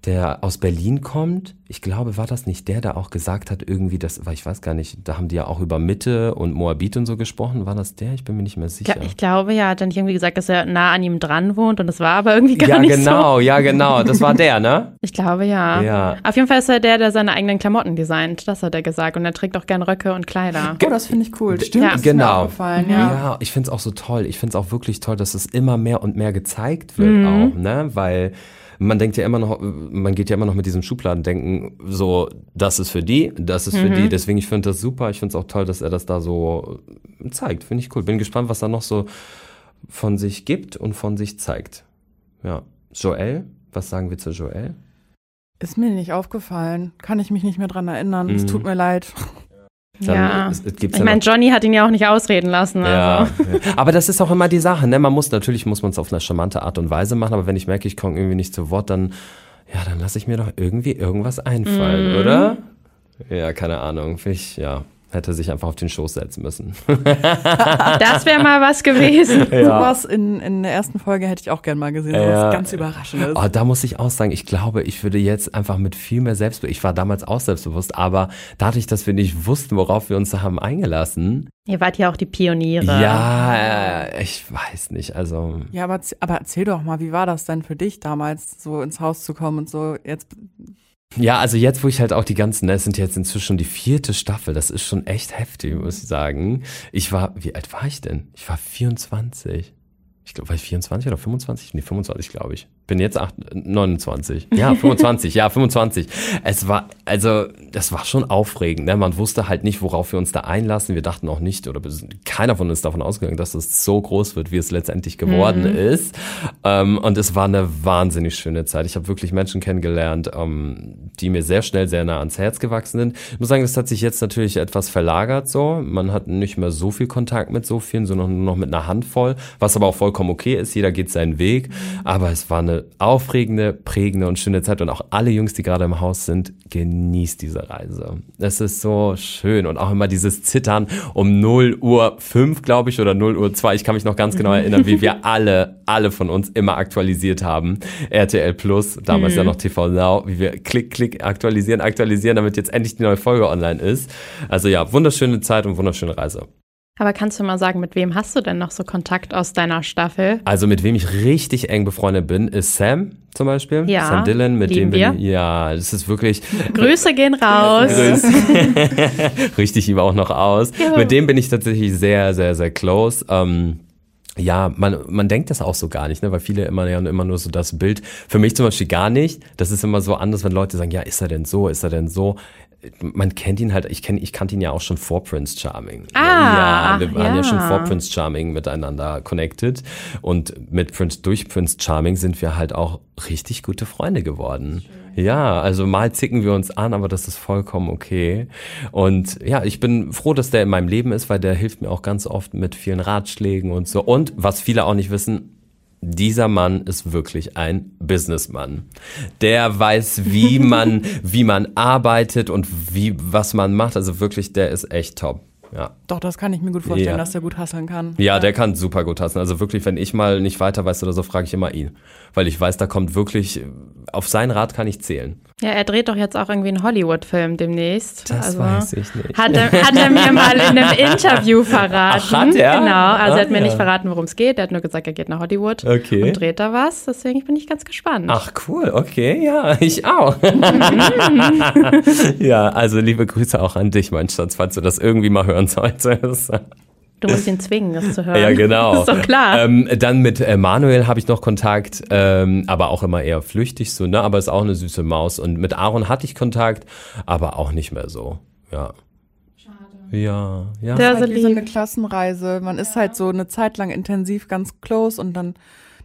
der aus Berlin kommt. Ich glaube, war das nicht der, der auch gesagt hat, irgendwie, das, weil ich weiß gar nicht, da haben die ja auch über Mitte und Moabit und so gesprochen. War das der? Ich bin mir nicht mehr sicher. Ja, ich glaube, ja, hat dann nicht irgendwie gesagt, dass er nah an ihm dran wohnt und das war aber irgendwie gar ja, nicht genau, ja, genau. Das war der, ne? so. Ich glaube, ja. Ja. Auf jeden Fall ist er der, der seine eigenen Klamotten designt. Das hat er gesagt. Und er trägt auch gern Röcke und Kleider. Oh, das finde ich cool. Stimmt, Ja. das ist mir Genau. aufgefallen, Ja, ja. ich finde es auch so toll. Ich finde es auch wirklich toll, dass es immer mehr und mehr gezeigt wird auch, ne? Weil man denkt ja immer noch, man geht ja immer noch mit diesem Schubladendenken, so, das ist für die, das ist für die. Deswegen, ich finde das super. Ich finde es auch toll, dass er das da so zeigt. Finde ich cool. Bin gespannt, was er noch so von sich gibt und von sich zeigt. Ja. Joel, was sagen wir zu Joel? Ist mir nicht aufgefallen. Kann ich mich nicht mehr dran erinnern. Es Mhm. tut mir leid. Dann, ja. es- es Ich ja meine, Johnny hat ihn ja auch nicht ausreden lassen. Ja, Also. ja. aber das ist auch immer die Sache, ne? Man muss natürlich muss man es auf eine charmante Art und Weise machen, aber wenn ich merke, ich komme irgendwie nicht zu Wort, dann ja, dann lasse ich mir doch irgendwie irgendwas einfallen, Mhm. oder? Ja, keine Ahnung. Ich, ja, hätte sich einfach auf den Schoß setzen müssen. Das wäre mal was gewesen. Sowas in, in der ersten Folge hätte ich auch gern mal gesehen. Sowas Ja. ganz Überraschendes. Oh, da muss ich auch sagen, ich glaube, ich würde jetzt einfach mit viel mehr Selbstbewusstsein, ich war damals auch selbstbewusst, aber dadurch, dass wir nicht wussten, worauf wir uns da haben eingelassen, Ihr wart ja auch die Pioniere. ja, äh, ich weiß nicht, also Ja, aber, aber erzähl doch mal, wie war das denn für dich damals, so ins Haus zu kommen und so? Jetzt, Ja, also jetzt, wo ich halt auch die ganzen, ne, es sind jetzt inzwischen die vierte Staffel, das ist schon echt heftig, muss ich sagen. Ich war, wie alt war ich denn? Ich war 24. Ich glaube, war ich 24 oder 25? Nee, 25, glaube ich. Bin jetzt acht, 29. Ja, 25, ja, 25. Es war, also, das war schon aufregend, ne? Man wusste halt nicht, worauf wir uns da einlassen. Wir dachten auch nicht, oder keiner von uns ist davon ausgegangen, dass es so groß wird, wie es letztendlich geworden ist. Ähm, und es war eine wahnsinnig schöne Zeit. Ich habe wirklich Menschen kennengelernt, ähm, die mir sehr schnell sehr nah ans Herz gewachsen sind. Ich muss sagen, das hat sich jetzt natürlich etwas verlagert so. Man hat nicht mehr so viel Kontakt mit so vielen, sondern nur noch mit einer Handvoll, was aber auch vollkommen okay ist. Jeder geht seinen Weg. Aber es war eine aufregende, prägende und schöne Zeit. Und auch alle Jungs, die gerade im Haus sind, genießt diese Reise. Es ist so schön. Und auch immer dieses Zittern um 0 Uhr 5, glaube ich, oder 0 Uhr 2. Ich kann mich noch ganz genau erinnern, wie wir alle, alle von uns immer aktualisiert haben. RTL Plus, damals ja noch TV Now, wie wir klick, klick aktualisieren, aktualisieren, damit jetzt endlich die neue Folge online ist. Also ja, wunderschöne Zeit und wunderschöne Reise. Aber kannst du mal sagen, mit wem hast du denn noch so Kontakt aus deiner Staffel? Also mit wem ich richtig eng befreundet bin, ist Sam zum Beispiel. Ja, Sam Dillon, mit dem wir. bin ich, ja, das ist wirklich, Grüße gehen raus. richtig ihm auch noch aus. Ja. Mit dem bin ich tatsächlich sehr, sehr, sehr close. Ähm, ja, man, man denkt das auch so gar nicht, ne? weil viele immer ja immer nur so das Bild. Für mich zum Beispiel gar nicht. Das ist immer so anders, wenn Leute sagen, ja, ist er denn so, ist er denn so? Man kennt ihn halt, ich kenn, ich kannte ihn ja auch schon vor Prince Charming. Ah, ja, wir waren ja. ja. schon vor Prince Charming miteinander connected und mit Prince, durch Prince Charming sind wir halt auch richtig gute Freunde geworden. Ja, also mal zicken wir uns an, aber das ist vollkommen okay. Und ja, ich bin froh, dass der in meinem Leben ist, weil der hilft mir auch ganz oft mit vielen Ratschlägen und so. Und was viele auch nicht wissen, dieser Mann ist wirklich ein Businessmann. Der weiß, wie man, wie man arbeitet und wie, was man macht. Also wirklich, der ist echt top. Ja. Doch, das kann ich mir gut vorstellen, Ja. dass der gut hasseln kann. Ja, der kann super gut hassen. Also wirklich, wenn ich mal nicht weiter weiß oder so, frage ich immer ihn. Weil ich weiß, da kommt wirklich, auf seinen Rat kann ich zählen. Ja, er dreht doch jetzt auch irgendwie einen Hollywood-Film demnächst. Das also, weiß ich nicht. Hat er, hat er mir mal in einem Interview verraten. Ach, hat er? Genau, also Ah, er hat mir ja. nicht verraten, worum es geht. Er hat nur gesagt, er geht nach Hollywood Okay. und dreht da was. Deswegen bin ich ganz gespannt. Ach cool, okay, ja, ich auch. ja, also liebe Grüße auch an dich, mein Schatz, falls du das irgendwie mal hören solltest. Du musst ihn zwingen, das zu hören. Ja, genau. ist doch klar. Ähm, dann mit äh, Manuel habe ich noch Kontakt, ähm, aber auch immer eher flüchtig so, ne? Aber ist auch eine süße Maus. Und mit Aaron hatte ich Kontakt, aber auch nicht mehr so. Ja. Schade. Ja, ja. Der- Das ist halt wie so eine Klassenreise. Man ist halt so eine Zeit lang intensiv ganz close und dann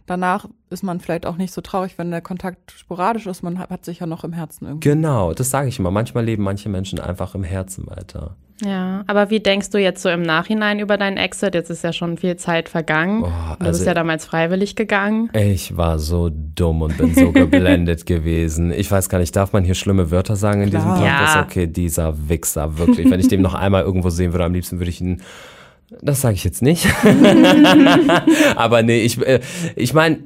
danach ist man vielleicht auch nicht so traurig, wenn der Kontakt sporadisch ist. Man hat, sich ja noch im Herzen irgendwie. Genau, das sage ich immer. Manchmal leben manche Menschen einfach im Herzen weiter. Ja, aber wie denkst du jetzt so im Nachhinein über deinen Exit? Jetzt ist ja schon viel Zeit vergangen. Du also- bist ja damals freiwillig gegangen. Ich war so dumm und bin so geblendet gewesen. Ich weiß gar nicht, darf man hier schlimme Wörter sagen in diesem Klar. Podcast? Ja. Okay, dieser Wichser, wirklich. Wenn ich den noch einmal irgendwo sehen würde, am liebsten würde ich ihn. Das sage ich jetzt nicht. Aber nee, ich, äh, ich meine,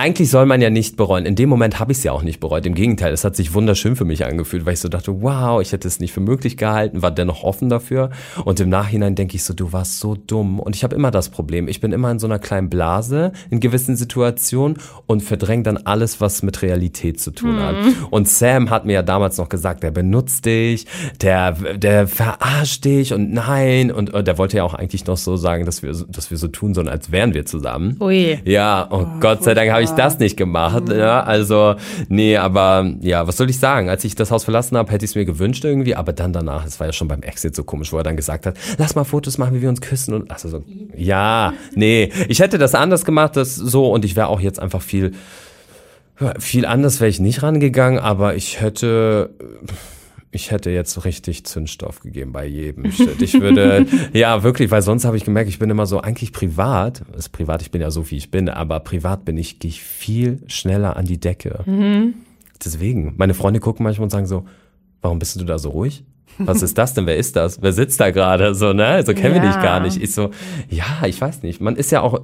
eigentlich soll man ja nicht bereuen. In dem Moment habe ich es ja auch nicht bereut. Im Gegenteil, es hat sich wunderschön für mich angefühlt, weil ich so dachte, wow, ich hätte es nicht für möglich gehalten, war dennoch offen dafür. Und im Nachhinein denke ich so, du warst so dumm. Und ich habe immer das Problem, ich bin immer in so einer kleinen Blase in gewissen Situationen und verdränge dann alles, was mit Realität zu tun hat. Und Sam hat mir ja damals noch gesagt, der benutzt dich, der, der verarscht dich und nein. Und, äh, der wollte ja auch eigentlich noch so sagen, dass wir, so- dass wir so tun sollen, als wären wir zusammen. Ui. Ja, oh, Gott sei Dank habe ich das nicht gemacht. Ja, also, nee, aber ja, was soll ich sagen? Als ich das Haus verlassen habe, hätte ich es mir gewünscht irgendwie, aber dann danach, es war ja schon beim Exit so komisch, wo er dann gesagt hat, lass mal Fotos machen, wie wir uns küssen und also so, ja, nee, ich hätte das anders gemacht, das so und ich wäre auch jetzt einfach viel, viel anders wäre ich nicht rangegangen, aber ich hätte, ich hätte jetzt richtig Zündstoff gegeben bei jedem Shit. Ich würde, ja, wirklich, weil sonst habe ich gemerkt, ich bin immer so, eigentlich privat, ist privat, ich bin ja so, wie ich bin, aber privat bin ich, gehe ich viel schneller an die Decke. Deswegen, meine Freunde gucken manchmal und sagen so, warum bist du da so ruhig? Was ist das denn? Wer ist das? Wer sitzt da gerade? So, ne? So kennen wir dich Ja. gar nicht. Ich so, ja, ich weiß nicht. Man ist ja auch,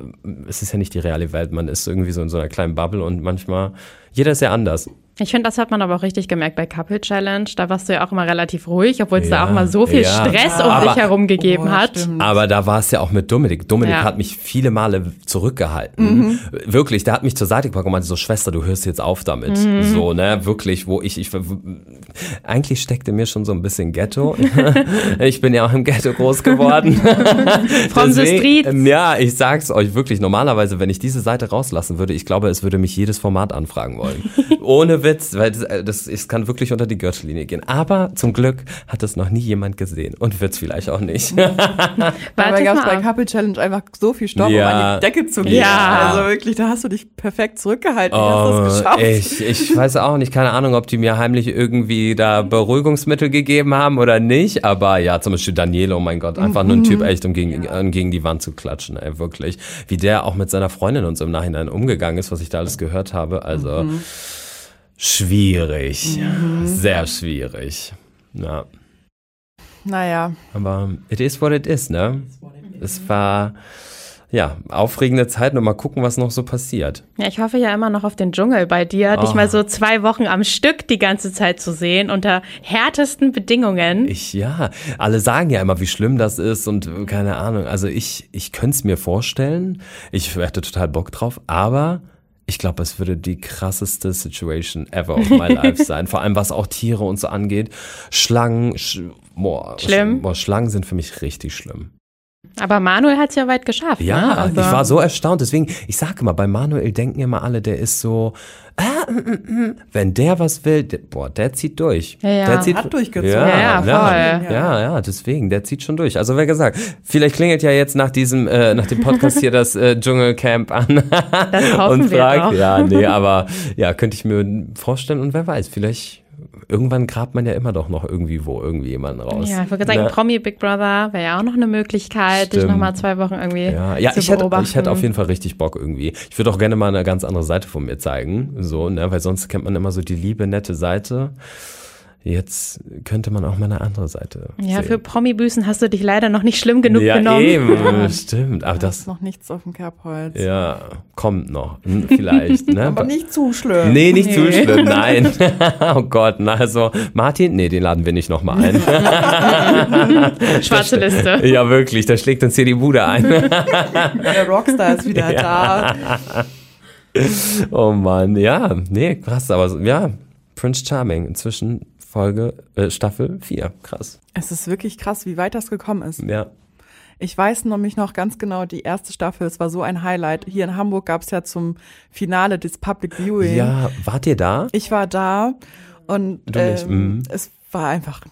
es ist ja nicht die reale Welt. Man ist irgendwie so in so einer kleinen Bubble und manchmal, jeder ist ja anders. Ich finde, das hat man aber auch richtig gemerkt bei Couple Challenge. Da warst du ja auch immer relativ ruhig, obwohl es Ja, da auch mal so viel ja. Stress um Aber- dich herum gegeben Oh, hat. stimmt. Aber da war es ja auch mit Dominik. Dominik Ja. hat mich viele Male zurückgehalten. Wirklich, der hat mich zur Seite gepackt und meinte so, Schwester, du hörst jetzt auf damit. So, ne, wirklich, wo ich, ich, eigentlich steckte mir schon so ein bisschen Ghetto. ich bin ja auch im Ghetto groß geworden. From the Deswegen- streets. ähm, Ja, ich sag's euch wirklich. Normalerweise, wenn ich diese Seite rauslassen würde, ich glaube, es würde mich jedes Format anfragen wollen. Ohne Witz, weil das, äh, das, es kann wirklich unter die Gürtellinie gehen. Aber zum Glück hat es noch nie jemand gesehen und wird's vielleicht auch nicht. Dabei gab es bei. Couple Challenge einfach so viel Stoff, Ja. um an die Decke zu gehen. Ja. Also wirklich, da hast du dich perfekt zurückgehalten. Hast Oh, das geschafft? ich, ich weiß auch nicht, keine Ahnung, ob die mir heimlich irgendwie da Beruhigungsmittel gegeben haben oder nicht, aber ja, zum Beispiel Daniele, oh mein Gott, einfach nur ein Typ echt, um gegen, um gegen die Wand zu klatschen, ey, wirklich. Wie der auch mit seiner Freundin uns im Nachhinein umgegangen ist, was ich da alles gehört habe, also schwierig, sehr schwierig, ja. Naja, Aber it is what it is, ne? Es war, ja, aufregende Zeit und mal gucken, was noch so passiert. Ja, ich hoffe ja immer noch auf den Dschungel bei dir, dich Oh. mal so zwei Wochen am Stück die ganze Zeit zu sehen, unter härtesten Bedingungen. Ich, ja, alle sagen ja immer, wie schlimm das ist und keine Ahnung. Also ich, ich könnte es mir vorstellen. Ich hätte total Bock drauf, aber ich glaube, es würde die krasseste Situation ever of my life sein. Vor allem, was auch Tiere und so angeht. Schlangen, sch boah, Schlimm. Sch boah, Schlangen sind für mich richtig schlimm. Aber Manuel hat es ja weit geschafft. Ja, ne? also, ich war so erstaunt. Deswegen, ich sage immer, bei Manuel denken immer alle, der ist so, ah, mm, mm, mm. wenn der was will, der, boah, der zieht durch. Ja, ja. Der zieht, Hat durchgezogen. Ja, Ja, ja, ja, voll. ja, ja, deswegen, der zieht schon durch. Also, wer gesagt, vielleicht klingelt ja jetzt nach diesem, äh, nach dem Podcast hier das äh, Dschungelcamp an Das hoffen und fragt, ja, nee, aber ja, könnte ich mir vorstellen und wer weiß, vielleicht irgendwann grabt man ja immer doch noch irgendwie wo irgendwie jemanden raus. Ja, ich würde sagen, Ne? Promi Big Brother wäre ja auch noch eine Möglichkeit, dich Stimmt. nochmal zwei Wochen irgendwie Ja, ja zu ich, hätte, beobachten. ich hätte auf jeden Fall richtig Bock irgendwie. Ich würde auch gerne mal eine ganz andere Seite von mir zeigen, so, ne, weil sonst kennt man immer so die liebe, nette Seite. Jetzt könnte man auch mal eine andere Seite Ja, sehen. für Promi-Büßen hast du dich leider noch nicht schlimm genug ja, genommen. eben, stimmt. Aber ist das, noch nichts auf dem Kerbholz. ja, kommt noch, Hm, vielleicht. Ne? Aber nicht zu schlimm. Nee, nicht zu Nee. schlimm, nein. oh Gott, na also, Martin, nee, den laden wir nicht nochmal ein. Schwarze Liste. ja, wirklich, da schlägt uns hier die Bude ein. Der Rockstar ist wieder da. oh Mann, ja, nee, krass, aber so- ja, Prince Charming, inzwischen Folge, äh, Staffel 4, krass, Es ist wirklich krass, wie weit das gekommen ist. ja. Ich weiß nämlich noch ganz genau, die erste Staffel, es war so ein Highlight. Hier in Hamburg gab es ja zum Finale des Public Viewing. Ja, wart ihr da? Ich war da und ähm, mhm. es war einfach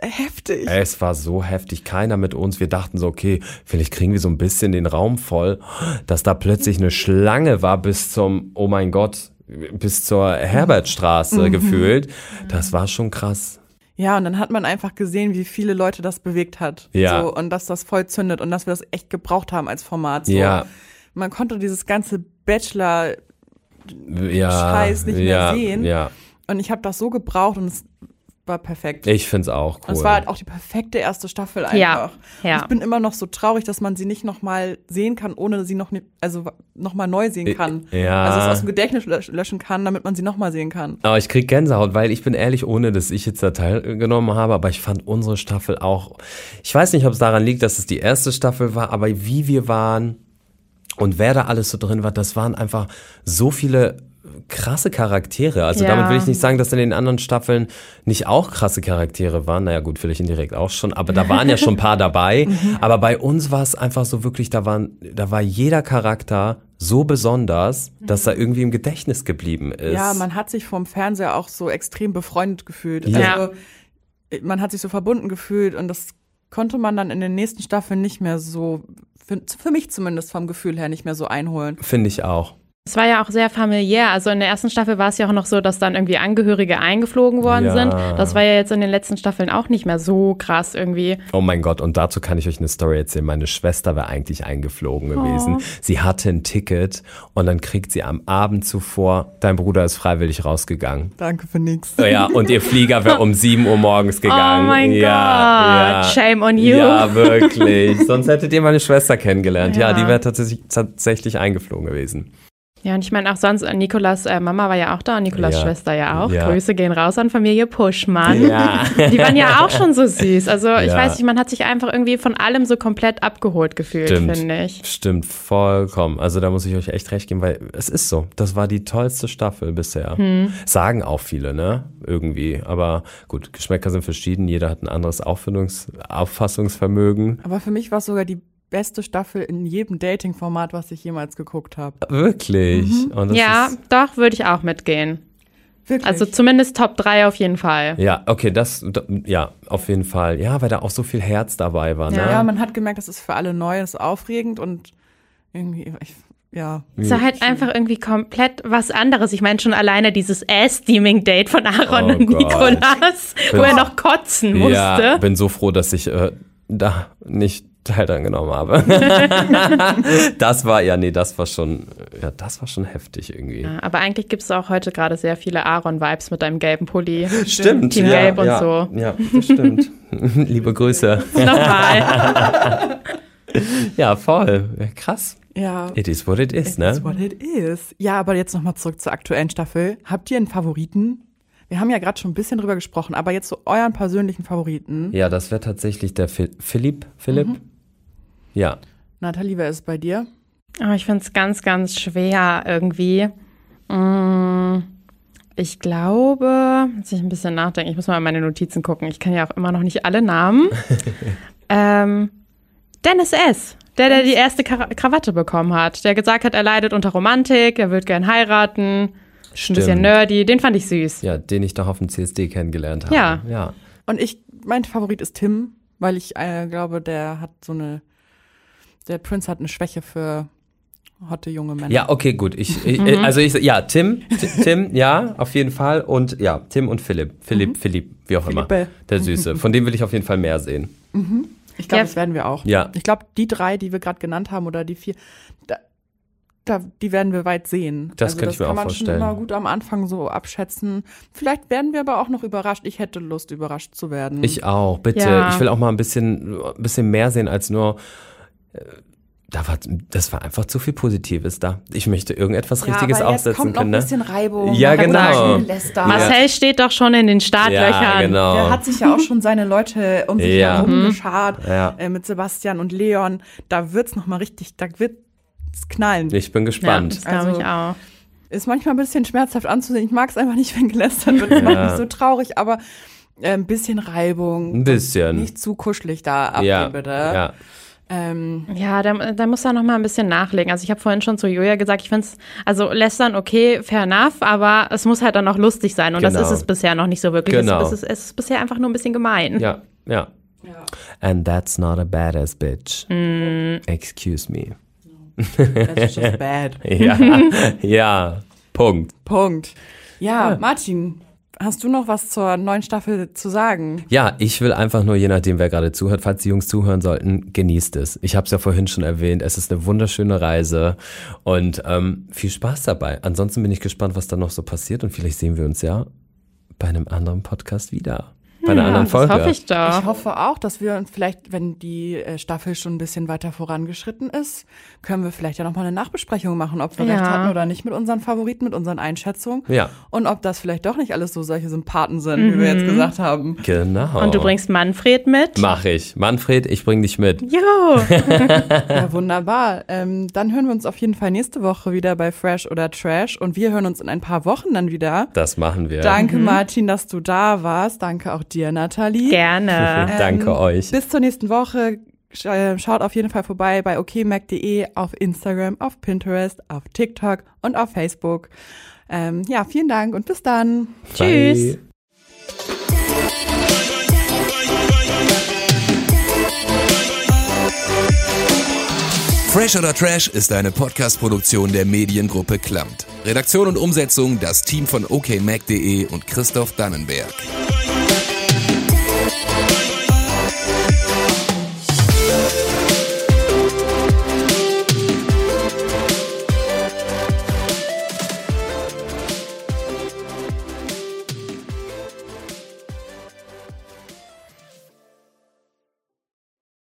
heftig. Es war so heftig, keiner mit uns. Wir dachten so, okay, vielleicht kriegen wir so ein bisschen den Raum voll, dass da plötzlich eine Schlange war bis zum, oh mein Gott, bis zur Herbertstraße Mhm. gefühlt. Das war schon krass. Ja, und dann hat man einfach gesehen, wie viele Leute das bewegt hat. Ja. So, und dass das voll zündet und dass wir das echt gebraucht haben als Format. So. Ja, Man konnte dieses ganze Bachelor ja, nicht mehr ja, sehen. Ja, und ich habe das so gebraucht und es war perfekt. ich find's auch cool. Und es war halt auch die perfekte erste Staffel einfach. Ja, ja. Ich bin immer noch so traurig, dass man sie nicht nochmal sehen kann, ohne sie noch, nicht- also nochmal neu sehen kann. ja. Also es aus dem Gedächtnis lösch- löschen kann, damit man sie nochmal sehen kann. Aber ich krieg Gänsehaut, weil ich bin ehrlich, ohne dass ich jetzt da teilgenommen habe, aber ich fand unsere Staffel auch, ich weiß nicht, ob es daran liegt, dass es die erste Staffel war, aber wie wir waren und wer da alles so drin war, das waren einfach so viele krasse Charaktere. Also Ja. damit will ich nicht sagen, dass in den anderen Staffeln nicht auch krasse Charaktere waren. Naja gut, vielleicht indirekt auch schon, aber da waren ja schon ein paar dabei. Aber bei uns war es einfach so wirklich, da waren, da war jeder Charakter so besonders, dass er irgendwie im Gedächtnis geblieben ist. Ja, man hat sich vom Fernseher auch so extrem befreundet gefühlt. Ja. Also man hat sich so verbunden gefühlt und das konnte man dann in den nächsten Staffeln nicht mehr so, für, für mich zumindest vom Gefühl her nicht mehr so einholen. Finde ich auch. Es war ja auch sehr familiär. Also in der ersten Staffel war es ja auch noch so, dass dann irgendwie Angehörige eingeflogen worden Ja. sind. Das war ja jetzt in den letzten Staffeln auch nicht mehr so krass irgendwie. Oh mein Gott, und dazu kann ich euch eine Story erzählen. Meine Schwester wäre eigentlich eingeflogen gewesen. Sie hatte ein Ticket und dann kriegt sie am Abend zuvor, dein Bruder ist freiwillig rausgegangen. Danke für nix. Ja, und ihr Flieger wäre um 7 Uhr morgens gegangen. Oh mein ja, Gott, shame on you. Ja, wirklich. Sonst hättet ihr meine Schwester kennengelernt. Ja, Ja. die wäre tatsächlich, tatsächlich eingeflogen gewesen. Ja, und ich meine auch sonst, äh, Nikolas äh, Mama war ja auch da und Nikolas Ja. Schwester ja auch. Ja. Grüße gehen raus an Familie Puschmann. Ja. Die waren ja auch schon so süß. Also ich weiß nicht, man hat sich einfach irgendwie von allem so komplett abgeholt gefühlt, finde ich. Stimmt, vollkommen. Also da muss ich euch echt recht geben, weil es ist so. Das war die tollste Staffel bisher. Hm. Sagen auch viele, ne? Irgendwie. Aber gut, Geschmäcker sind verschieden. Jeder hat ein anderes Auffindungs Auffassungsvermögen. Aber für mich war es sogar die beste Staffel in jedem Dating-Format, was ich jemals geguckt habe. Wirklich. Und das Ja, Ist, doch, würde ich auch mitgehen. Wirklich. Also zumindest Top 3 auf jeden Fall. ja, okay, das, da- ja, auf jeden Fall. Ja, weil da auch so viel Herz dabei war, ne? ja, man hat gemerkt, das ist für alle neu, das ist aufregend und irgendwie, ich, ja. Es war halt einfach irgendwie komplett was anderes. Ich meine schon alleine dieses Ass-Steaming-Date von Aaron Oh und Gott. Nikolas, wo er noch kotzen musste. Ja, bin so froh, dass ich äh, da nicht Teil dran genommen habe. das war, ja, nee, das war schon, ja, das war schon heftig irgendwie. Ja, aber eigentlich gibt es auch heute gerade sehr viele Aaron-Vibes mit deinem gelben Pulli. Stimmt. Team ja, Gelb und ja, so. Ja, das stimmt. Liebe Grüße. Nochmal. Ja, voll. Krass. Ja. It is what it is, It ne? is what it is. Ja, aber jetzt nochmal zurück zur aktuellen Staffel. Habt ihr einen Favoriten? Wir haben ja gerade schon ein bisschen drüber gesprochen, aber jetzt so euren persönlichen Favoriten. Ja, das wäre tatsächlich der Phil Philipp. Philipp? Mhm. Ja. Nathalie, wer ist bei dir? Aber ich finde es ganz, ganz schwer irgendwie. Mm, Ich glaube, muss ich ein bisschen nachdenken, ich muss mal in meine Notizen gucken. Ich kann ja auch immer noch nicht alle Namen. ähm, Dennis S., der, der die erste Kra Krawatte bekommen hat, der gesagt hat, er leidet unter Romantik, er wird gern heiraten, ist ein bisschen nerdy, den fand ich süß. Ja, den ich doch auf dem CSD kennengelernt habe. Ja. Ja. Und ich, mein Favorit ist Tim, weil ich äh, glaube, der hat so eine, der Prince hat eine Schwäche für hotte junge Männer. Ja, okay, gut. Ich, ich Mhm. also ich, ja, Tim, Ti- Tim, ja, auf jeden Fall. Und ja, Tim und Philipp. Philipp, Philipp, wie auch immer. Philippe. Der Süße. Von dem will ich auf jeden Fall mehr sehen. Ich glaube, Ja. das werden wir auch. Ja. Ich glaube, die drei, die wir gerade genannt haben oder die vier, da, da, die werden wir weit sehen. Das also könnte das ich mir kann auch man vorstellen. schon immer gut am Anfang so abschätzen. Vielleicht werden wir aber auch noch überrascht. Ich hätte Lust, überrascht zu werden. Ich auch, bitte. Ja. Ich will auch mal ein bisschen, ein bisschen mehr sehen als nur. Äh, da war, das war einfach zu viel Positives da. Ich möchte irgendetwas Richtiges aber jetzt aufsetzen kommt noch können. ein Ne? bisschen Reibung. Ja, genau. wird. Marcel steht doch schon in den Startlöchern. Ja, genau. Der hat sich ja auch schon seine Leute um sich Ja. herum geschart Ja. äh, mit Sebastian und Leon. Da wird's noch mal richtig, da wird's knallen. Ich bin Ja, gespannt. das glaube Also- ich auch. Ist manchmal ein bisschen schmerzhaft anzusehen. Ich mag es einfach nicht, wenn gelästert wird. Das macht Ja. mich so traurig, aber äh, ein bisschen Reibung. Ein bisschen. Nicht zu kuschelig da abgehen, ja, bitte. ja. Ähm, Ja, da, da muss er noch mal ein bisschen nachlegen. Also ich habe vorhin schon zu Julia gesagt, ich finde es, also lästern okay, fair enough, aber es muss halt dann noch lustig sein und das Genau. ist es bisher noch nicht so wirklich. Genau. Es, ist, es ist bisher einfach nur ein bisschen gemein. Ja, ja. And that's not a badass bitch. Mm. Excuse me. that's just bad. Ja, ja. Punkt. Punkt. Ja, Martin, hast du noch was zur neuen Staffel zu sagen? Ja, ich will einfach nur, je nachdem, wer gerade zuhört, falls die Jungs zuhören sollten, genießt es. Ich habe es ja vorhin schon erwähnt, es ist eine wunderschöne Reise und ähm, viel Spaß dabei. Ansonsten bin ich gespannt, was da noch so passiert und vielleicht sehen wir uns ja bei einem anderen Podcast wieder. Bei einer anderen das Folge. hoffe ich doch. Ich hoffe auch, dass wir uns vielleicht, wenn die äh, Staffel schon ein bisschen weiter vorangeschritten ist, können wir vielleicht ja nochmal eine Nachbesprechung machen, ob wir Ja. recht hatten oder nicht mit unseren Favoriten, mit unseren Einschätzungen. Ja. Und ob das vielleicht doch nicht alles so solche Sympathen sind, wie wir jetzt gesagt haben. Genau. Und du bringst Manfred mit? Mach ich. Manfred, ich bring dich mit. Jo. Ja, wunderbar. Ähm, dann hören wir uns auf jeden Fall nächste Woche wieder bei Fresh oder Trash und wir hören uns in ein paar Wochen dann wieder. Das machen wir. Danke, Martin, dass du da warst. Danke auch dir, Nathalie. Gerne. Danke Ähm, euch. Bis zur nächsten Woche. Äh, Schaut auf jeden Fall vorbei bei okmac.de, auf Instagram, auf Pinterest, auf TikTok und auf Facebook. Ähm, ja, vielen Dank und bis dann. Tschüss. Bye. Fresh oder Trash ist eine Podcast-Produktion der Mediengruppe Klamt. Redaktion und Umsetzung das Team von okmac.de und Christoph Dannenberg.